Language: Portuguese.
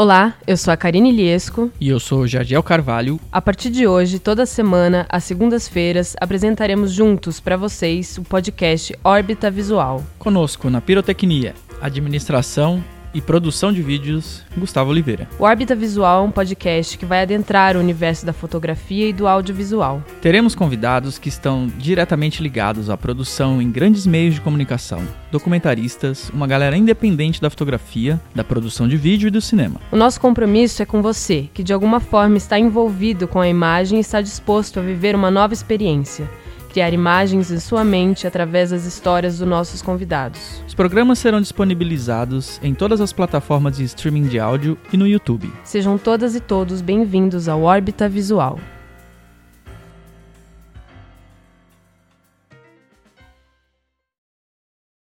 Olá, eu sou a Karine Liesco. E eu sou o Jadiel Carvalho. A partir de hoje, toda semana, às segundas-feiras, apresentaremos juntos para vocês o podcast Órbita Visual. Conosco na pirotecnia, administração e produção de vídeos, Gustavo Oliveira. O Órbita Visual é um podcast que vai adentrar o universo da fotografia e do audiovisual. Teremos convidados que estão diretamente ligados à produção em grandes meios de comunicação, documentaristas, uma galera independente da fotografia, da produção de vídeo e do cinema. O nosso compromisso é com você, que de alguma forma está envolvido com a imagem e está disposto a viver uma nova experiência criar imagens em sua mente através das histórias dos nossos convidados. Os programas serão disponibilizados em todas as plataformas de streaming de áudio e no YouTube. Sejam todas e todos bem-vindos ao Órbita Visual.